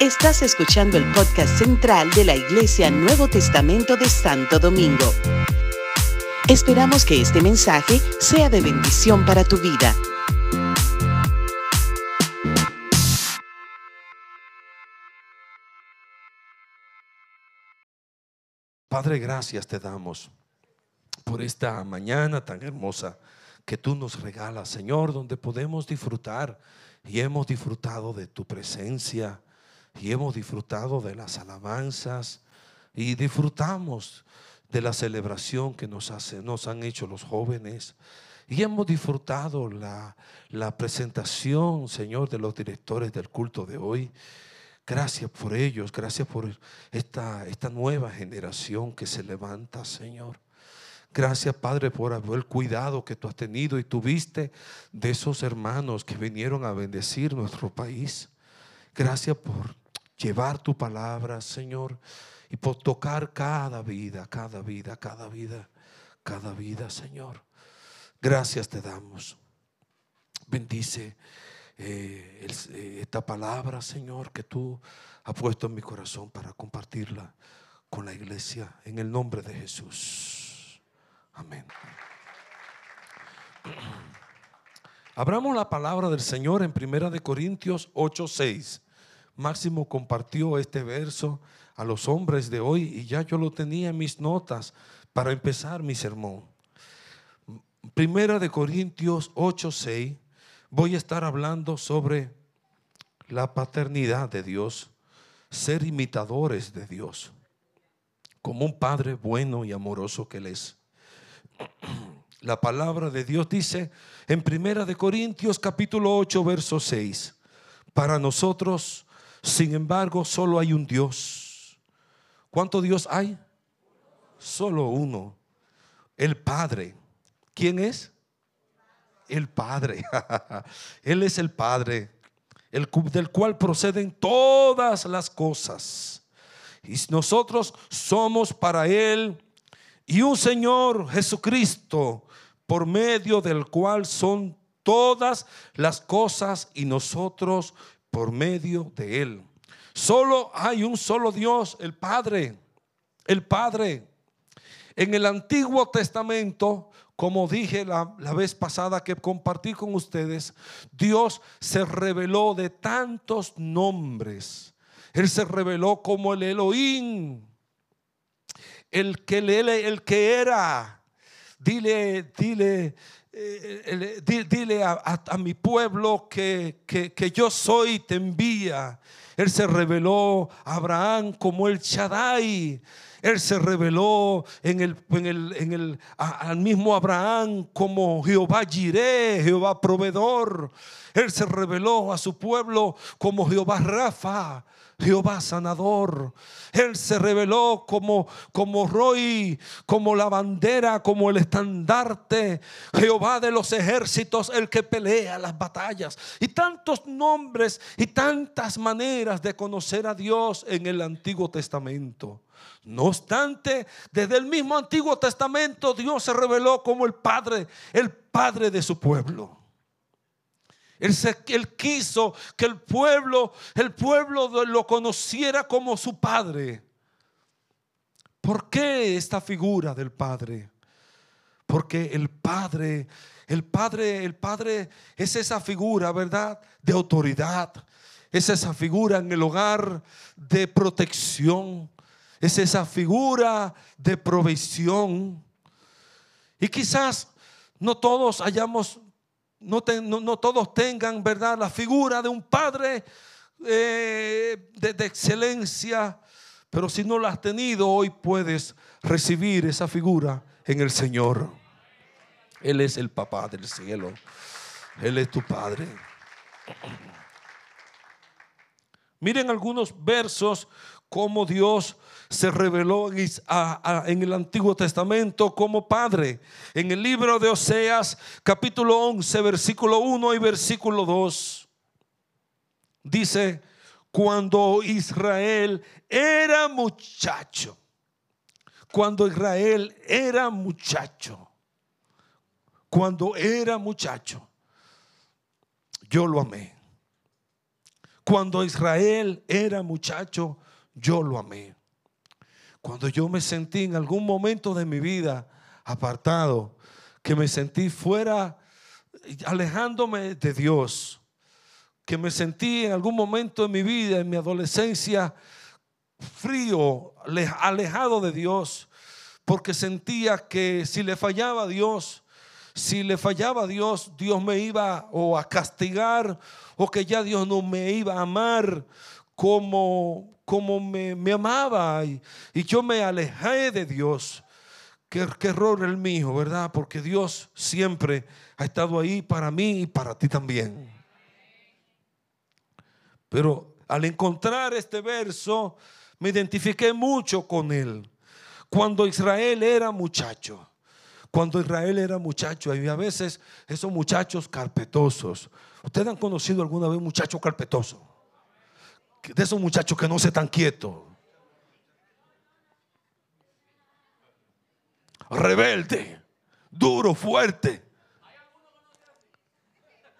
Estás escuchando el podcast central de la Iglesia Nuevo Testamento de Santo Domingo. Esperamos que este mensaje sea de bendición para tu vida. Padre, gracias te damos por esta mañana tan hermosa que tú nos regalas, Señor, donde podemos disfrutar y hemos disfrutado de tu presencia y hemos disfrutado de las alabanzas y disfrutamos de la celebración que nos, nos han hecho los jóvenes. Y hemos disfrutado la, la presentación, Señor, de los directores del culto de hoy. Gracias por ellos, gracias por esta, esta nueva generación que se levanta, Señor. Gracias, Padre, por el cuidado que tú has tenido y tuviste de esos hermanos que vinieron a bendecir nuestro país. Gracias por llevar tu palabra, Señor, y por tocar cada vida, cada vida, cada vida, cada vida, Señor. Gracias te damos. Bendice eh, eh, esta palabra, Señor, que tú has puesto en mi corazón para compartirla con la iglesia en el nombre de Jesús. Amén. Abramos la palabra del Señor en Primera de Corintios 8:6. Máximo compartió este verso a los hombres de hoy y ya yo lo tenía en mis notas para empezar mi sermón. Primera de Corintios 8:6 voy a estar hablando sobre la paternidad de Dios, ser imitadores de Dios, como un padre bueno y amoroso que él es. La palabra de Dios dice en Primera de Corintios capítulo 8 verso 6, para nosotros sin embargo, solo hay un Dios. ¿Cuánto Dios hay? Solo uno. El Padre. ¿Quién es? El Padre. Él es el Padre, el, del cual proceden todas las cosas. Y nosotros somos para Él y un Señor Jesucristo, por medio del cual son todas las cosas y nosotros por medio de Él. Solo hay un solo Dios, el Padre. El Padre. En el Antiguo Testamento, como dije la, la, vez pasada que compartí con ustedes, Dios se reveló de tantos nombres. Él se reveló como el Elohim, el que, el que era. Dile, dile, eh, dile a, mi pueblo que, que, yo soy, te envía. Él se reveló a Abraham como el Shaddai. Él se reveló en el, en el, en el al mismo Abraham como Jehová Jireh, Jehová proveedor. Él se reveló a su pueblo como Jehová Rafa, Jehová sanador. Él se reveló como, como Roy, como la bandera, como el estandarte. Jehová de los ejércitos, el que pelea las batallas. Y tantos nombres y tantas maneras de conocer a Dios en el Antiguo Testamento. No obstante, desde el mismo Antiguo Testamento Dios se reveló como el Padre, el Padre de su pueblo. Él, quiso que el pueblo, el pueblo lo conociera como su padre. ¿Por qué esta figura del padre? Porque el padre, el padre, el padre es esa figura, ¿verdad? De autoridad. Es esa figura en el hogar de protección. Es esa figura de provisión. Y quizás no todos hayamos no, todos tengan, ¿verdad?, la figura de un padre eh, de, excelencia, pero si no la has tenido, hoy puedes recibir esa figura en el Señor. Él es el papá del cielo. Él es tu padre. Miren algunos versos como Dios se reveló en el Antiguo Testamento como Padre. En el libro de Oseas, capítulo 11, versículo 1 y versículo 2, dice, cuando Israel era muchacho, cuando Israel era muchacho, cuando era muchacho, yo lo amé. Cuando Israel era muchacho, yo lo amé. Cuando yo me sentí en algún momento de mi vida apartado, que me sentí fuera, alejándome de Dios, que me sentí en algún momento de mi vida, en mi adolescencia, frío, alejado de Dios, porque sentía que si le fallaba a Dios, si le fallaba a Dios, Dios me iba o a castigar o que ya Dios no me iba a amar como, como me, amaba y, yo me alejé de Dios. Qué, qué error el mío, ¿verdad? Porque Dios siempre ha estado ahí para mí y para ti también. Pero al encontrar este verso, me identifiqué mucho con él. Cuando Israel era muchacho, cuando Israel era muchacho, había veces esos muchachos carpetosos. ¿Ustedes han conocido alguna vez un muchacho carpetoso? De esos muchachos que no se están quietos. Rebelde, duro, fuerte.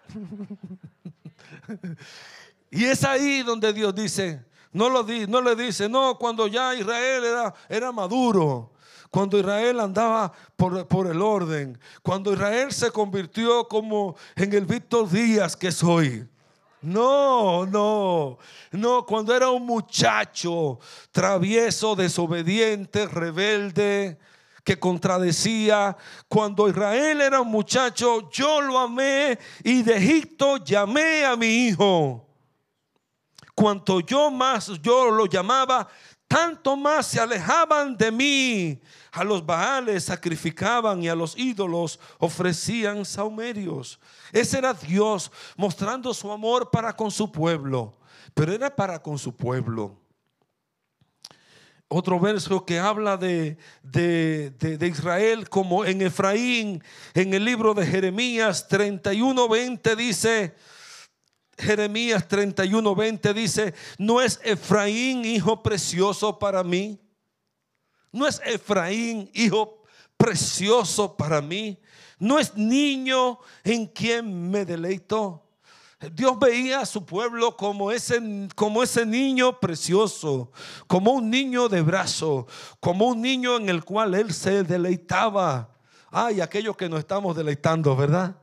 Y es ahí donde Dios dice, no, lo di, no le dice, no, cuando ya Israel era, era maduro, cuando Israel andaba por, por, el orden, cuando Israel se convirtió como en el Víctor Díaz que soy. No, no, no, cuando era un muchacho travieso, desobediente, rebelde, que contradecía. Cuando Israel era un muchacho, yo lo amé y de Egipto llamé a mi hijo. Cuanto yo más yo lo llamaba, tanto más se alejaban de mí. A los baales sacrificaban y a los ídolos ofrecían saumerios. Ese era Dios mostrando su amor para con su pueblo, pero era para con su pueblo. Otro verso que habla de, de, de, Israel como en Efraín, en el libro de Jeremías 31, 20 dice, Jeremías 31, 20 dice, ¿no es Efraín hijo precioso para mí? ¿No es Efraín hijo precioso para mí? ¿No es niño en quien me deleito? Dios veía a su pueblo como ese, como ese niño precioso, como un niño de brazo, como un niño en el cual Él se deleitaba. Ay, aquello que nos estamos deleitando, ¿verdad?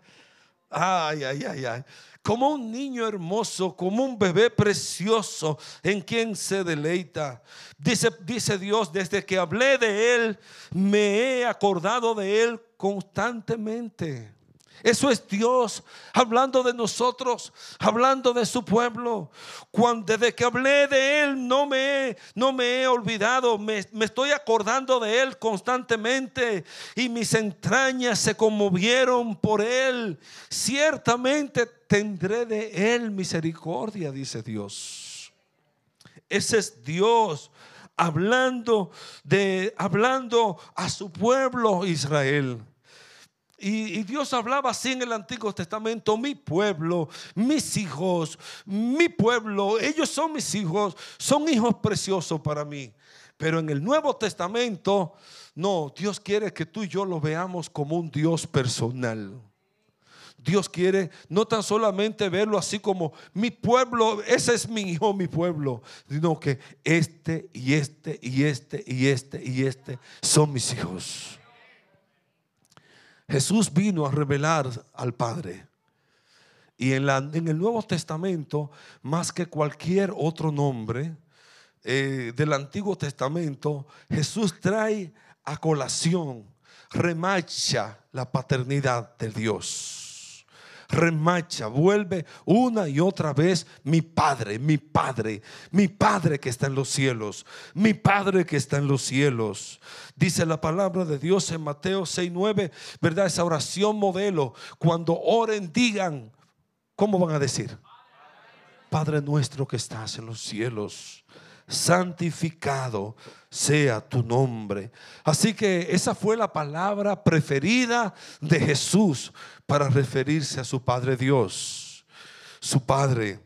Ay, ay, ay, ay como un niño hermoso, como un bebé precioso en quien se deleita. Dice, dice Dios, desde que hablé de Él, me he acordado de Él constantemente. Eso es Dios hablando de nosotros, hablando de su pueblo. Cuando desde que hablé de Él no me, no me he olvidado, me, me estoy acordando de Él constantemente y mis entrañas se conmovieron por Él. Ciertamente tendré de Él misericordia, dice Dios. Ese es Dios hablando de hablando a su pueblo Israel. Y, Dios hablaba así en el Antiguo Testamento, mi pueblo, mis hijos, mi pueblo, ellos son mis hijos, son hijos preciosos para mí. Pero en el Nuevo Testamento, no, Dios quiere que tú y yo lo veamos como un Dios personal. Dios quiere no tan solamente verlo así como mi pueblo, ese es mi hijo, mi pueblo, sino que este y este y este y este y este son mis hijos. Jesús vino a revelar al Padre. Y en, la, en el Nuevo Testamento, más que cualquier otro nombre eh, del Antiguo Testamento, Jesús trae a colación, remacha la paternidad de Dios remacha, vuelve una y otra vez mi Padre, mi Padre, mi Padre que está en los cielos, mi Padre que está en los cielos. Dice la palabra de Dios en Mateo 6:9, ¿verdad? Esa oración modelo. Cuando oren, digan, ¿cómo van a decir? Padre nuestro que estás en los cielos, santificado sea tu nombre. Así que esa fue la palabra preferida de Jesús para referirse a su Padre Dios, su Padre,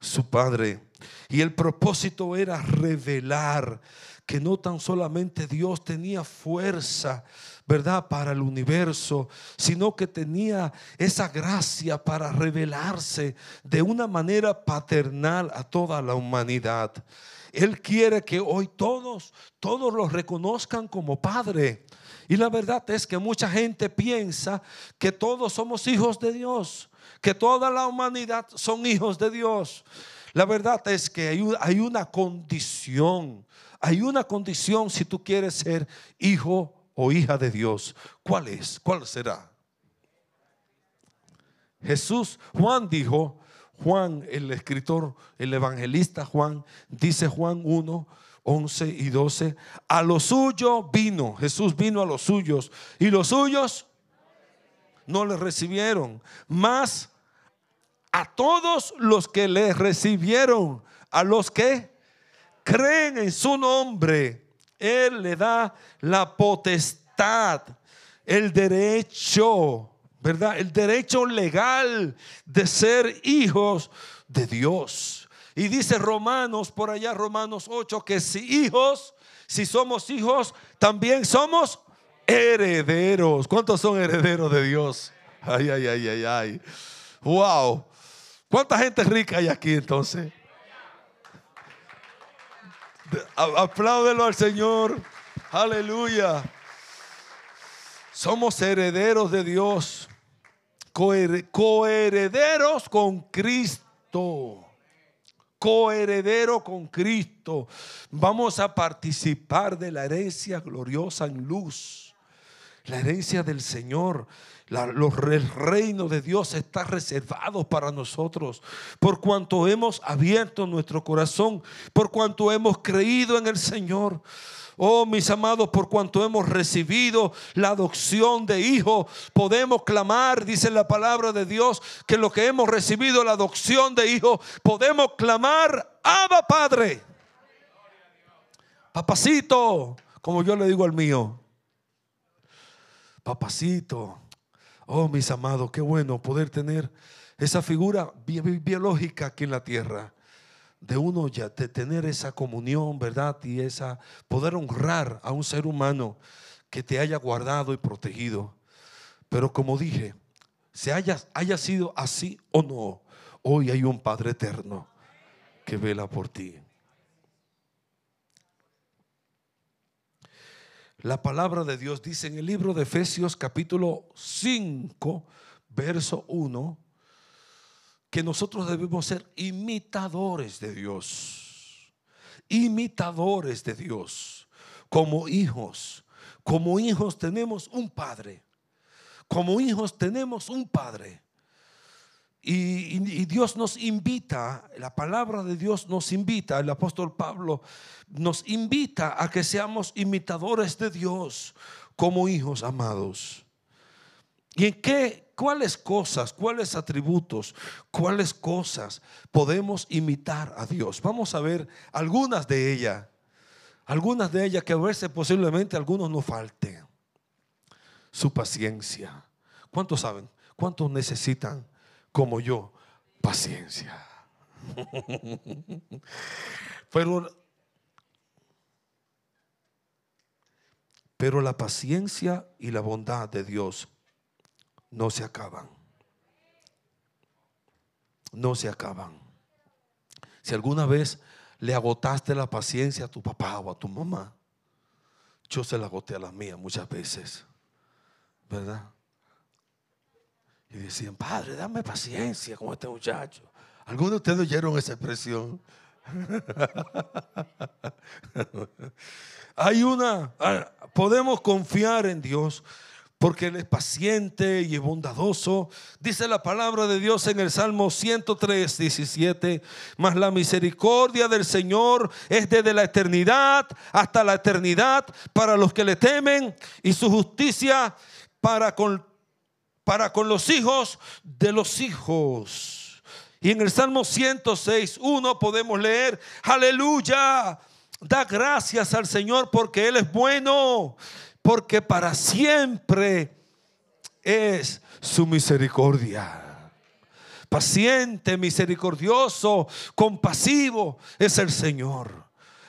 su Padre. Y el propósito era revelar que no tan solamente Dios tenía fuerza ¿verdad? Para el universo, sino que tenía esa gracia para revelarse de una manera paternal a toda la humanidad. Él quiere que hoy todos, todos los reconozcan como Padre. Y la verdad es que mucha gente piensa que todos somos hijos de Dios, que toda la humanidad son hijos de Dios. La verdad es que hay, una condición, hay una condición si tú quieres ser hijo o hija de Dios. ¿Cuál es? ¿Cuál será? Jesús, Juan dijo, Juan, el escritor, el evangelista Juan, dice Juan 1, 11 y 12, a lo suyo vino, Jesús vino a los suyos y los suyos no le recibieron, más a todos los que le recibieron, a los que creen en su nombre, Él le da la potestad, el derecho, ¿verdad? El derecho legal de ser hijos de Dios. Y dice Romanos, por allá Romanos 8, que si hijos, si somos hijos, también somos herederos. ¿Cuántos son herederos de Dios? Ay, ay, ay, ay, ay. Wow. ¿Cuánta gente rica hay aquí entonces? Apláudelo al Señor. Aleluya. Somos herederos de Dios. Coherederos con Cristo coheredero con Cristo. Vamos a participar de la herencia gloriosa en luz. La herencia del Señor. El reino de Dios está reservado para nosotros. Por cuanto hemos abierto nuestro corazón. Por cuanto hemos creído en el Señor. Oh, mis amados, por cuanto hemos recibido la adopción de hijo, podemos clamar, dice la palabra de Dios, que lo que hemos recibido la adopción de hijo, podemos clamar, Abba Padre. Papacito, como yo le digo al mío. Papacito. Oh, mis amados, qué bueno poder tener esa figura biológica aquí en la tierra de uno ya de tener esa comunión, ¿verdad? Y esa poder honrar a un ser humano que te haya guardado y protegido. Pero como dije, si haya, haya sido así o no, hoy hay un Padre eterno que vela por ti. La palabra de Dios dice en el libro de Efesios capítulo 5, verso 1, que nosotros debemos ser imitadores de Dios. Imitadores de Dios. Como hijos. Como hijos tenemos un padre. Como hijos tenemos un padre. Y, Dios nos invita, la palabra de Dios nos invita, el apóstol Pablo nos invita a que seamos imitadores de Dios como hijos amados. ¿Y en qué, ¿Cuáles cosas, cuáles atributos, cuáles cosas podemos imitar a Dios? Vamos a ver algunas de ellas. Algunas de ellas que a veces posiblemente algunos nos falten. Su paciencia. ¿Cuántos saben? ¿Cuántos necesitan, como yo, paciencia? Pero, pero la paciencia y la bondad de Dios no se acaban. No se acaban. Si alguna vez le agotaste la paciencia a tu papá o a tu mamá, yo se la agoté a la mía muchas veces, ¿verdad? Y decían, padre, dame paciencia con este muchacho. Algunos de ustedes oyeron esa expresión. Hay una, ah, podemos confiar en Dios porque Él es paciente y bondadoso. Dice la palabra de Dios en el Salmo 103, 17, mas la misericordia del Señor es desde la eternidad hasta la eternidad para los que le temen y su justicia para con, para con los hijos de los hijos. Y en el Salmo 106, 1 podemos leer, aleluya, da gracias al Señor porque Él es bueno porque para siempre es su misericordia. Paciente, misericordioso, compasivo es el Señor.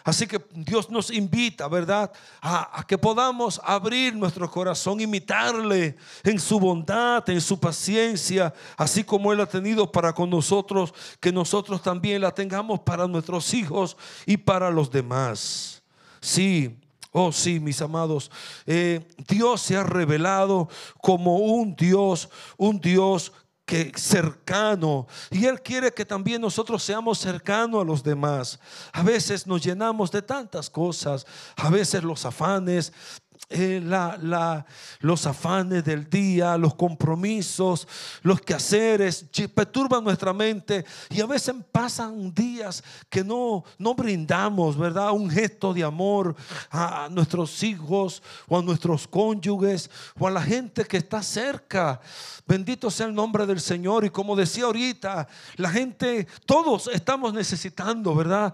Así que Dios nos invita, ¿verdad? A, que podamos abrir nuestro corazón, imitarle en su bondad, en su paciencia, así como Él ha tenido para con nosotros, que nosotros también la tengamos para nuestros hijos y para los demás. Sí, Oh sí, mis amados, eh, Dios se ha revelado como un Dios, un Dios que cercano. Y Él quiere que también nosotros seamos cercanos a los demás. A veces nos llenamos de tantas cosas, a veces los afanes, eh, la, los afanes del día, los compromisos, los quehaceres, perturban nuestra mente y a veces pasan días que no, no brindamos, ¿verdad? Un gesto de amor a, nuestros hijos o a nuestros cónyuges o a la gente que está cerca. Bendito sea el nombre del Señor y como decía ahorita, la gente, todos estamos necesitando, ¿verdad?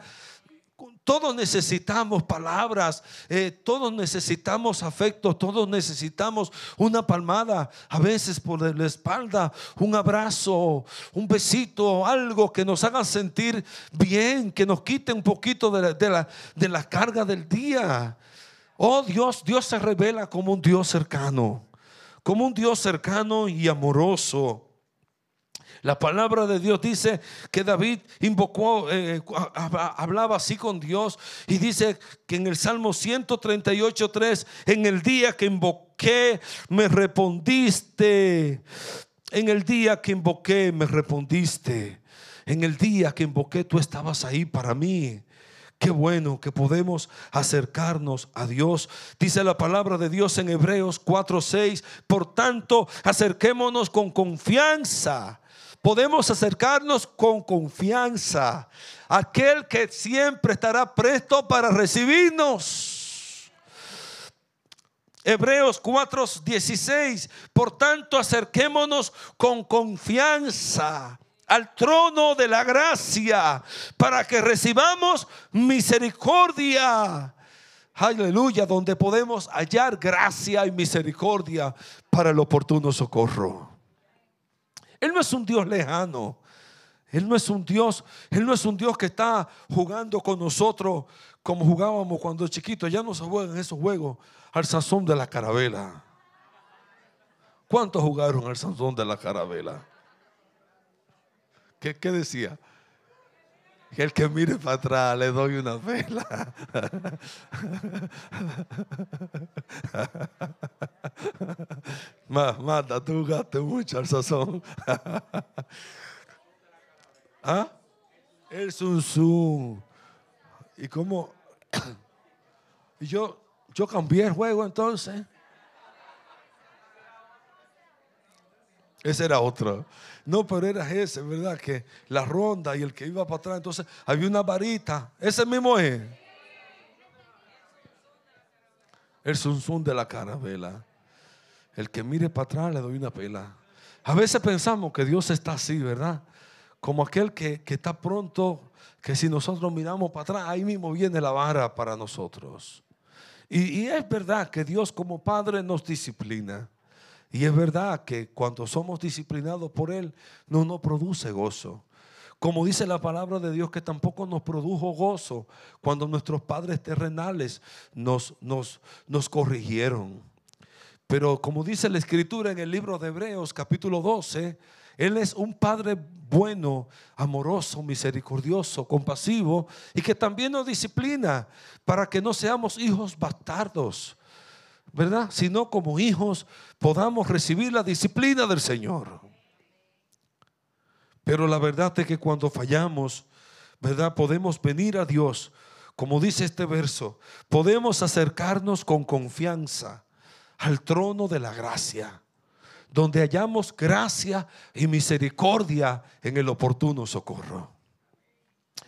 Todos necesitamos palabras, eh, todos necesitamos afecto, todos necesitamos una palmada, a veces por la espalda, un abrazo, un besito, algo que nos haga sentir bien, que nos quite un poquito de la, de la, de la carga del día. Oh Dios, Dios se revela como un Dios cercano, como un Dios cercano y amoroso. La palabra de Dios dice que David invocó, eh, hablaba así con Dios y dice que en el Salmo 138, 3, en el día que invoqué, me respondiste. En el día que invoqué, me respondiste. En el día que invoqué, tú estabas ahí para mí. Qué bueno que podemos acercarnos a Dios. Dice la palabra de Dios en Hebreos 4:6. Por tanto, acerquémonos con confianza podemos acercarnos con confianza. Aquel que siempre estará presto para recibirnos. Hebreos 4:16. Por tanto, acerquémonos con confianza al trono de la gracia para que recibamos misericordia. Aleluya, donde podemos hallar gracia y misericordia para el oportuno socorro. Él no es un Dios lejano. Él no es un Dios, Él no es un Dios que está jugando con nosotros como jugábamos cuando chiquitos. Ya no se juegan esos juegos al sazón de la carabela. ¿Cuántos jugaron al sazón de la carabela? ¿Qué, qué decía? Que el que mire para atrás le doy una vela. Manda, tú gaste mucho al sazón. ¿Ah? El zoom ¿Y cómo? Y yo, yo cambié el juego entonces. Ese era otro. No, pero era ese, ¿verdad? Que la ronda y el que iba para atrás, entonces había una varita. Ese mismo es. El zunzún de la carabela. El que mire para atrás le doy una pela. A veces pensamos que Dios está así, ¿verdad? Como aquel que, está pronto, que si nosotros miramos para atrás, ahí mismo viene la vara para nosotros. Y, y es verdad que Dios como Padre nos disciplina. Y es verdad que cuando somos disciplinados por Él, no nos produce gozo. Como dice la palabra de Dios, que tampoco nos produjo gozo cuando nuestros padres terrenales nos, nos, nos corrigieron. Pero como dice la escritura en el libro de Hebreos capítulo 12, Él es un Padre bueno, amoroso, misericordioso, compasivo y que también nos disciplina para que no seamos hijos bastardos ¿verdad? Sino como hijos podamos recibir la disciplina del Señor. Pero la verdad es que cuando fallamos, ¿verdad? Podemos venir a Dios, como dice este verso, podemos acercarnos con confianza al trono de la gracia, donde hallamos gracia y misericordia en el oportuno socorro.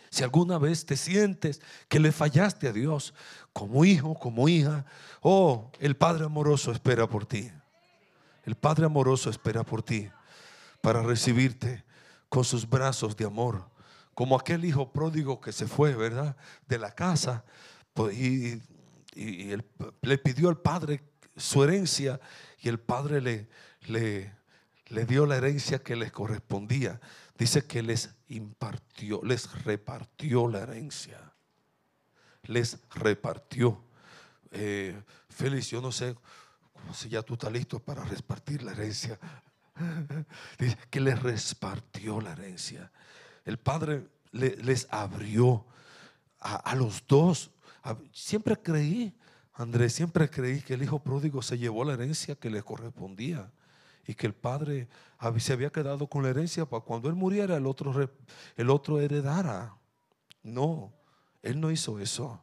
Si alguna vez te sientes que le fallaste a Dios como hijo, como hija, oh, el Padre amoroso espera por ti. El Padre amoroso espera por ti para recibirte con sus brazos de amor, como aquel hijo pródigo que se fue, ¿verdad? De la casa pues, y, le pidió al Padre su herencia y el Padre le, le, le dio la herencia que les correspondía dice que les impartió, les repartió la herencia. Les repartió. Eh, Félix, yo no sé si ya tú estás listo para repartir la herencia. Que les repartió la herencia. El Padre les abrió a, los dos. siempre creí, Andrés, siempre creí que el hijo pródigo se llevó la herencia que le correspondía y que el padre se había quedado con la herencia para cuando él muriera el otro, el otro heredara. No, él no hizo eso.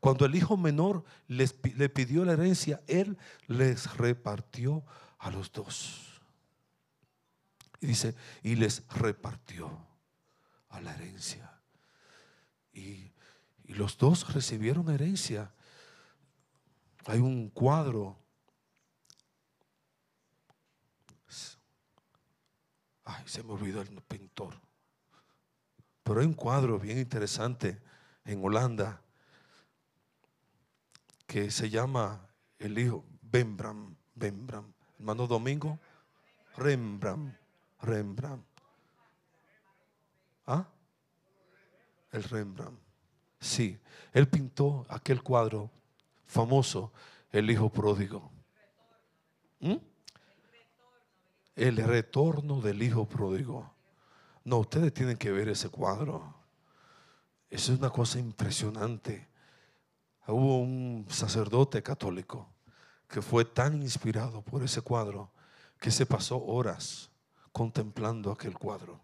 Cuando el hijo menor les, le pidió la herencia, él les repartió a los dos. Y dice, y les repartió a la herencia. Y, y los dos recibieron herencia. Hay un cuadro Ay, se me olvidó el pintor. Pero hay un cuadro bien interesante en Holanda que se llama el hijo Rembrandt, Rembrandt, hermano Domingo, Rembrandt, Rembrandt. ¿Ah? El Rembrandt. Sí, él pintó aquel cuadro famoso, el hijo pródigo. ¿Mm? El retorno del hijo pródigo. No, ustedes tienen que ver ese cuadro. Eso es una cosa impresionante. Hubo un sacerdote católico que fue tan inspirado por ese cuadro que se pasó horas contemplando aquel cuadro.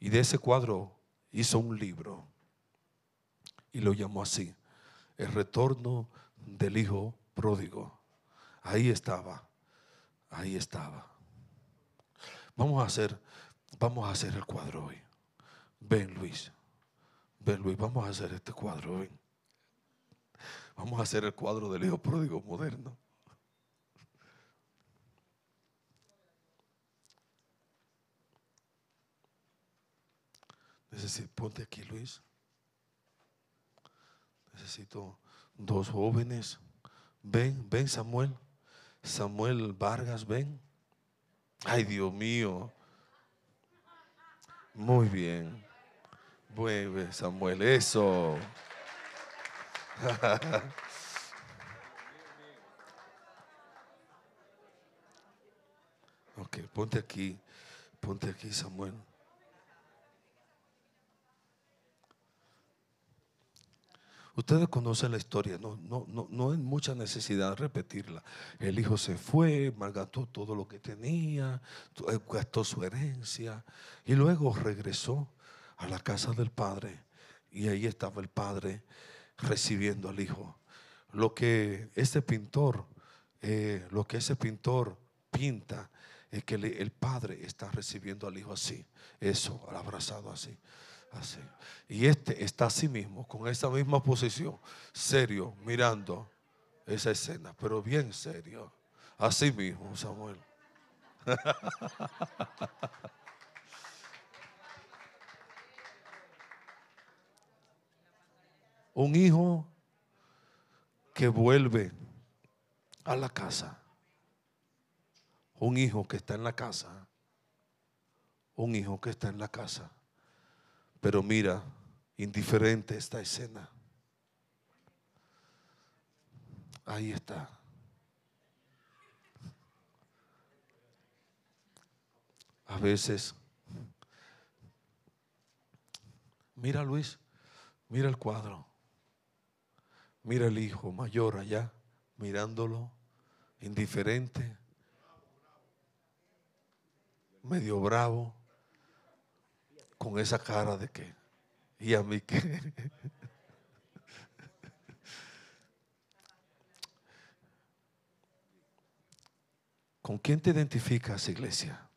Y de ese cuadro hizo un libro y lo llamó así, El retorno del hijo pródigo. Ahí estaba, ahí estaba. Vamos a hacer, vamos a hacer el cuadro hoy. Ven Luis, ven Luis, vamos a hacer este cuadro hoy. Vamos a hacer el cuadro del hijo pródigo moderno. Necesito, ponte aquí Luis. Necesito dos jóvenes. Ven, ven Samuel. Samuel Vargas, ven. Ay, Dios mío. Muy bien. Vuelve, Samuel, eso. ok, ponte aquí. Ponte aquí, Samuel. Ustedes conocen la historia, no, no, no, no hay mucha necesidad de repetirla. El hijo se fue, malgató todo lo que tenía, eh, gastó su herencia y luego regresó a la casa del padre y ahí estaba el padre recibiendo al hijo. Lo que ese pintor, eh, lo que ese pintor pinta es que el padre está recibiendo al hijo así, eso, abrazado así. Así. Y este está así mismo, con esa misma posición, serio, mirando esa escena, pero bien serio. Así mismo, Samuel. Un hijo que vuelve a la casa. Un hijo que está en la casa. Un hijo que está en la casa. Pero mira, indiferente esta escena. Ahí está. A veces, mira Luis, mira el cuadro, mira el hijo mayor allá, mirándolo, indiferente, medio bravo con esa cara de que, y a mí que. ¿Con quién te identificas, iglesia?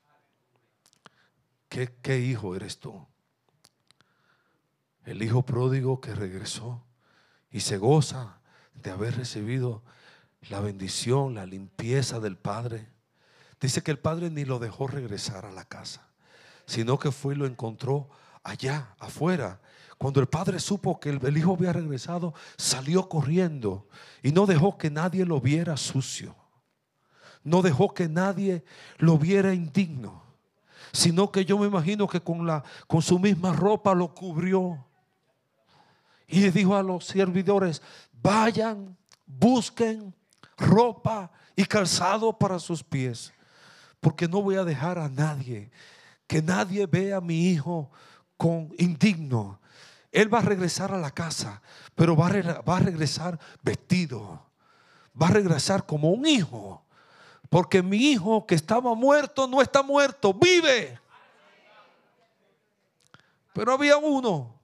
¿Qué, ¿Qué, hijo eres tú? El hijo pródigo que regresó y se goza de haber recibido la bendición, la limpieza del Padre. Dice que el Padre ni lo dejó regresar a la casa sino que fue y lo encontró allá, afuera. Cuando el padre supo que el, hijo había regresado, salió corriendo y no dejó que nadie lo viera sucio. No dejó que nadie lo viera indigno, sino que yo me imagino que con, la, con su misma ropa lo cubrió Y dijo a los servidores, vayan, busquen ropa y calzado para sus pies, porque no voy a dejar a nadie, que nadie vea a mi hijo con indigno. Él va a regresar a la casa, pero va a, va a regresar vestido, va a regresar como un hijo, porque mi hijo que estaba muerto no está muerto, vive. Pero había uno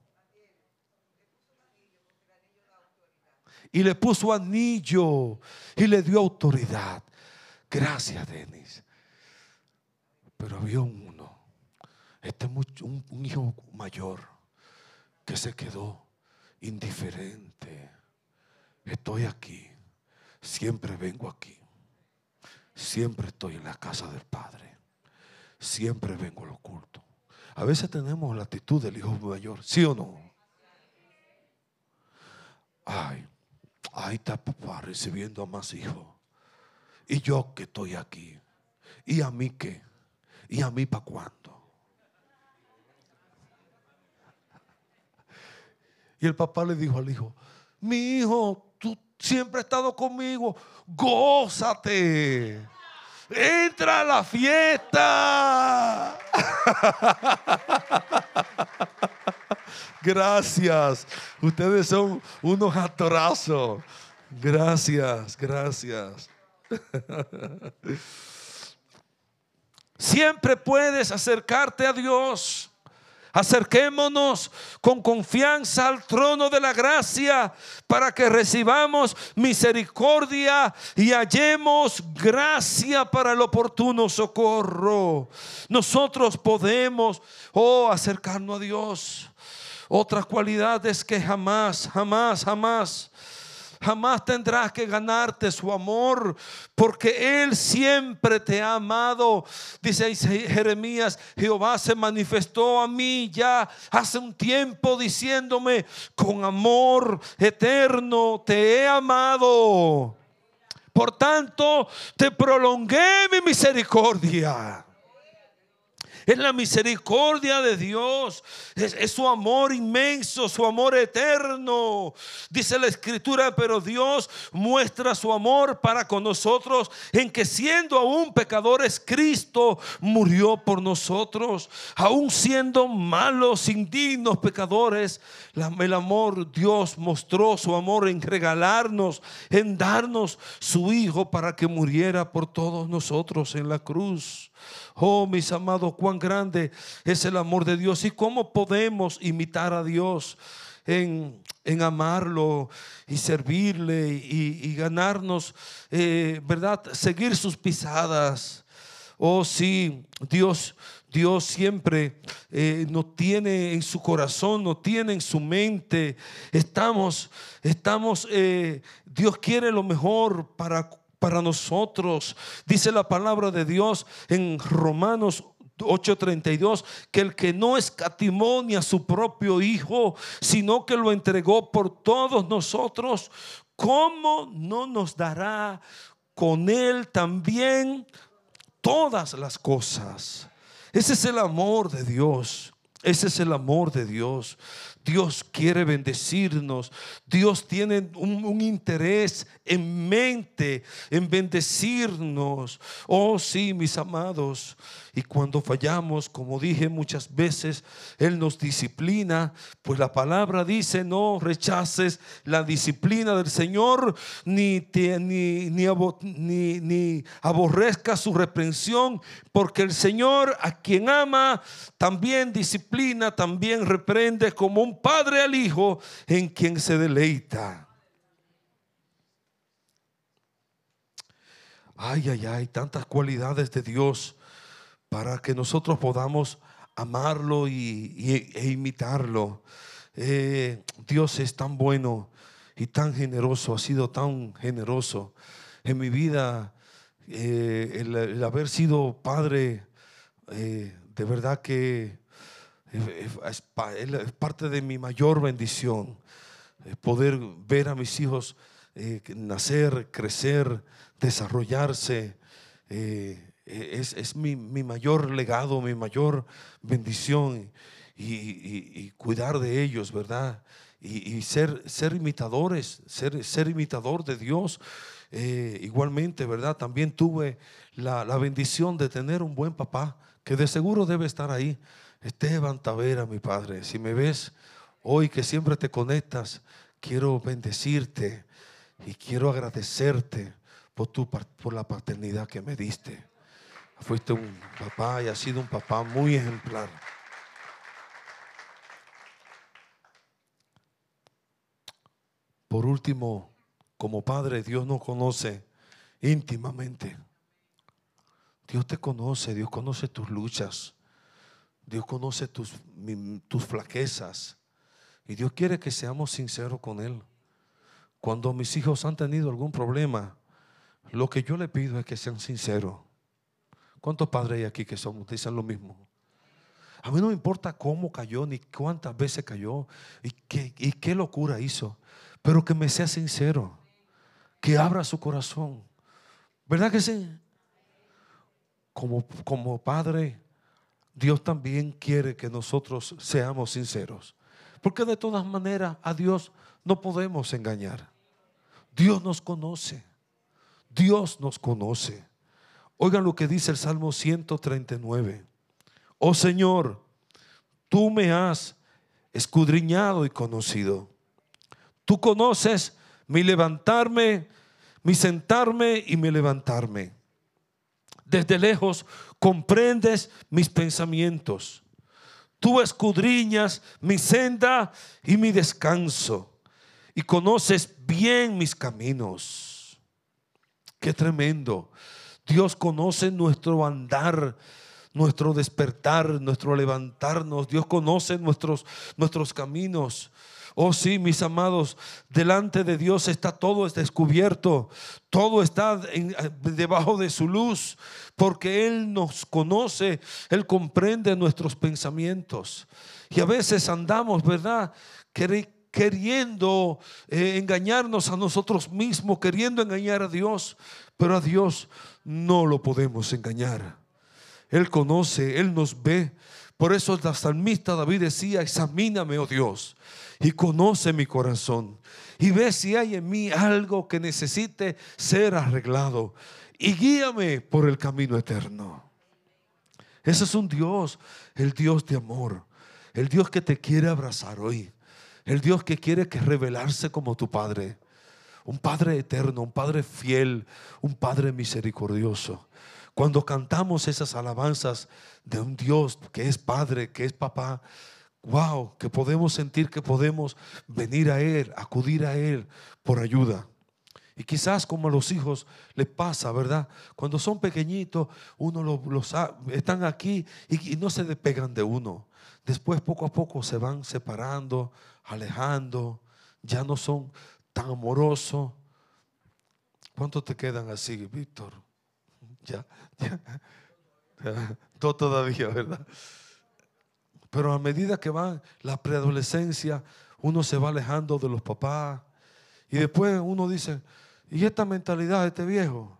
y le puso anillo y le dio autoridad. Gracias, Denis. Pero había uno, este un, un hijo mayor, que se quedó indiferente. Estoy aquí, siempre vengo aquí, siempre estoy en la casa del Padre, siempre vengo al oculto. A veces tenemos la actitud del hijo mayor, ¿sí o no? Ay, Ahí está papá recibiendo a más hijos. Y yo que estoy aquí. ¿Y a mí qué? ¿Y a mí para cuándo? Y el papá le dijo al hijo, mi hijo, tú siempre has estado conmigo, gózate. Entra a la fiesta. Gracias. Ustedes son unos actorazos. Gracias, gracias. Siempre puedes acercarte a Dios. Acerquémonos con confianza al trono de la gracia para que recibamos misericordia y hallemos gracia para el oportuno socorro. Nosotros podemos, oh, acercarnos a Dios. Otras cualidades que jamás, jamás, jamás Jamás tendrás que ganarte su amor, porque Él siempre te ha amado. Dice Jeremías, Jehová se manifestó a mí ya hace un tiempo diciéndome, con amor eterno te he amado. Por tanto, te prolongué mi misericordia. Es la misericordia de Dios. Es, su amor inmenso, su amor eterno. Dice la escritura, pero Dios muestra su amor para con nosotros en que siendo aún pecadores, Cristo murió por nosotros. Aún siendo malos, indignos pecadores, el amor, Dios mostró su amor en regalarnos, en darnos su Hijo para que muriera por todos nosotros en la cruz. Oh, mis amados, cuán grande es el amor de Dios y cómo podemos imitar a Dios en, amarlo y servirle y, ganarnos, eh, ¿verdad? Seguir sus pisadas. Oh, sí, Dios. Dios siempre eh, nos tiene en su corazón, nos tiene en su mente. Estamos, estamos, eh, Dios quiere lo mejor para para nosotros. Dice la palabra de Dios en Romanos 8:32, que el que no escatimó ni a su propio Hijo, sino que lo entregó por todos nosotros, ¿cómo no nos dará con Él también todas las cosas? Ese es el amor de Dios. Ese es el amor de Dios. Dios quiere bendecirnos. Dios tiene un, interés en mente en bendecirnos. Oh sí, mis amados. Y cuando fallamos, como dije muchas veces, Él nos disciplina. Pues la palabra dice, no rechaces la disciplina del Señor, ni, ni, ni, ni su reprensión, porque el Señor a quien ama también disciplina, también reprende como un padre al hijo en quien se deleita. Ay, ay, ay, tantas cualidades de Dios para que nosotros podamos amarlo y, e imitarlo. Eh, Dios es tan bueno y tan generoso, ha sido tan generoso en mi vida. Eh, el, haber sido padre, eh, de verdad que es, parte de mi mayor bendición. Poder ver a mis hijos nacer, crecer, desarrollarse. Es, mi, mi, mayor legado, mi mayor bendición. y, cuidar de ellos, ¿verdad? Y, ser, ser imitadores, ser, ser imitador de Dios. Eh, igualmente, ¿verdad? También tuve la, la, bendición de tener un buen papá, que de seguro debe estar ahí. Esteban Tavera, mi padre, si me ves hoy que siempre te conectas, quiero bendecirte y quiero agradecerte por, tu, por la paternidad que me diste. Fuiste un papá y has sido un papá muy ejemplar. Por último, como padre, Dios nos conoce íntimamente. Dios te conoce, Dios conoce tus luchas, Dios conoce tus, tus flaquezas y Dios quiere que seamos sinceros con Él. Cuando mis hijos han tenido algún problema, lo que yo le pido es que sean sinceros. ¿Cuántos padres hay aquí que son, dicen lo mismo? A mí no me importa cómo cayó, ni cuántas veces cayó, y qué, y qué locura hizo pero que me sea sincero, que abra su corazón. ¿Verdad que sí? Como, como padre, Dios también quiere que nosotros seamos sinceros. Porque de todas maneras a Dios no podemos engañar. Dios nos conoce. Dios nos conoce. Oigan lo que dice el Salmo 139. Oh Señor, tú me has escudriñado y conocido. Tú conoces mi levantarme, mi sentarme y mi levantarme. Desde lejos comprendes mis pensamientos. Tú escudriñas mi senda y mi descanso y conoces bien mis caminos. Qué tremendo. Dios conoce nuestro andar, nuestro despertar, nuestro levantarnos. Dios conoce nuestros, nuestros caminos. Oh sí, mis amados, delante de Dios está todo descubierto, todo está debajo de su luz, porque Él nos conoce, Él comprende nuestros pensamientos. Y a veces andamos, ¿verdad? Queriendo eh, engañarnos a nosotros mismos, queriendo engañar a Dios, pero a Dios no lo podemos engañar. Él conoce, Él nos ve. Por eso el salmista David decía, examíname, oh Dios y conoce mi corazón y ve si hay en mí algo que necesite ser arreglado y guíame por el camino eterno. Ese es un Dios, el Dios de amor, el Dios que te quiere abrazar hoy, el Dios que quiere que revelarse como tu Padre, un Padre eterno, un Padre fiel, un Padre misericordioso. Cuando cantamos esas alabanzas de un Dios que es Padre, que es Papá, wow, que podemos sentir que podemos venir a Él, acudir a Él por ayuda. Y quizás como a los hijos les pasa, ¿verdad? Cuando son pequeñitos, uno los, están aquí y, no se despegan de uno. Después poco a poco se van separando, alejando, ya no son tan amorosos. ¿Cuántos te quedan así, Víctor? Ya, ya. Todavía, ¿verdad? Pero a medida que va la preadolescencia, uno se va alejando de los papás. Y después uno dice, ¿y esta mentalidad de este viejo?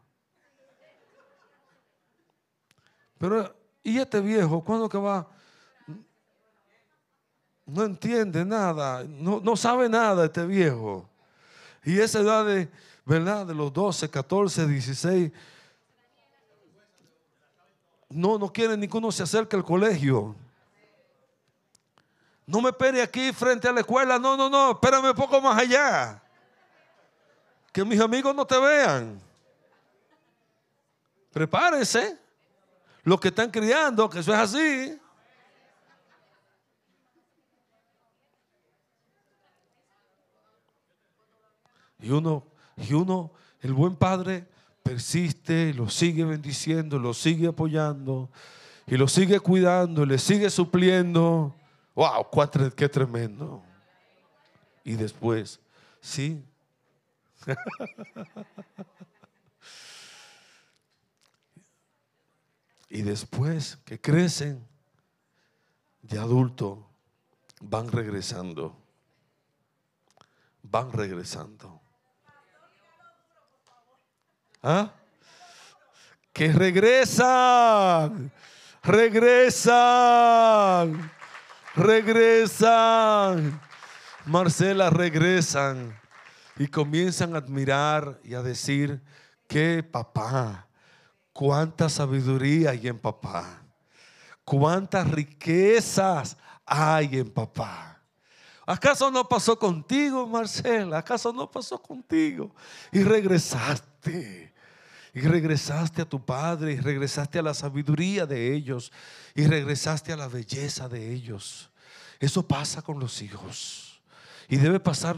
Pero, ¿y este viejo? ¿Cuándo que va? No entiende nada, no, no sabe nada este viejo. Y esa edad de, ¿verdad? De los 12, 14, 16, no, no quiere ni que uno se acerque al colegio. No me espere aquí frente a la escuela. No, no, no. Espérame un poco más allá. Que mis amigos no te vean. Prepárense. Los que están criando, que eso es así. Y uno, y uno, el buen padre, persiste, lo sigue bendiciendo, lo sigue apoyando, y lo sigue cuidando, le sigue supliendo. Wow, qué tremendo. Y después, sí. y después que crecen de adulto, van regresando. Van regresando. ¿Ah? Que regresan. Regresan regresan. Marcela, regresan y comienzan a admirar y a decir, que papá, cuánta sabiduría hay en papá, cuántas riquezas hay en papá. ¿Acaso no pasó contigo, Marcela? ¿Acaso no pasó contigo? Y regresaste. Y regresaste a tu padre, y regresaste a la sabiduría de ellos, y regresaste a la belleza de ellos. Eso pasa con los hijos. Y debe pasar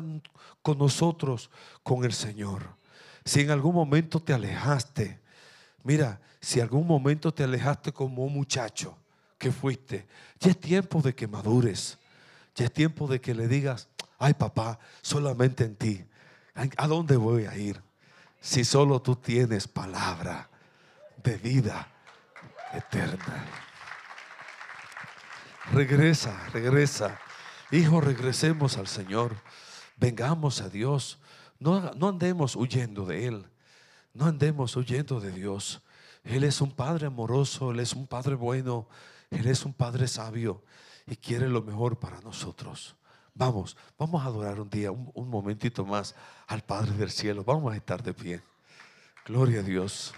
con nosotros, con el Señor. Si en algún momento te alejaste, mira, si algún momento te alejaste como un muchacho que fuiste, ya es tiempo de que madures. Ya es tiempo de que le digas, ay papá, solamente en ti. ¿A dónde voy a ir? Si solo tú tienes palabra de vida eterna. Regresa, regresa. Hijo, regresemos al Señor. Vengamos a Dios. No, no andemos huyendo de Él. No andemos huyendo de Dios. Él es un Padre amoroso, Él es un Padre bueno, Él es un Padre sabio y quiere lo mejor para nosotros. Vamos, vamos a adorar un día, un, un momentito más al Padre del cielo. Vamos a estar de pie. Gloria a Dios.